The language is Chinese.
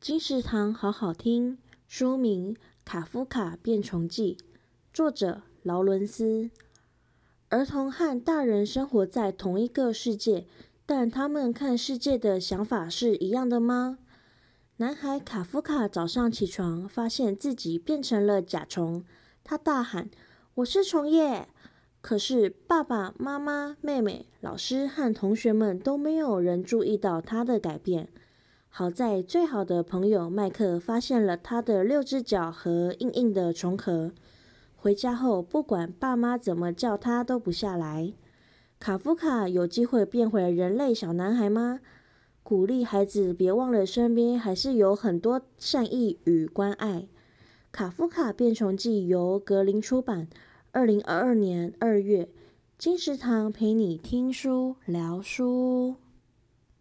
金石堂好好听，书名《卡夫卡变虫记》，作者劳伦斯。儿童和大人生活在同一个世界，但他们看世界的想法是一样的吗？男孩卡夫卡早上起床，发现自己变成了甲虫，他大喊：“我是虫耶！”可是爸爸妈妈、妹妹、老师和同学们都没有人注意到他的改变。好在最好的朋友麦克发现了他的六只脚和硬硬的虫壳。回家后，不管爸妈怎么叫他都不下来。卡夫卡有机会变回人类小男孩吗？鼓励孩子别忘了身边还是有很多善意与关爱。卡夫卡变虫记由格林出版，二零二二年二月。金石堂陪你听书聊书。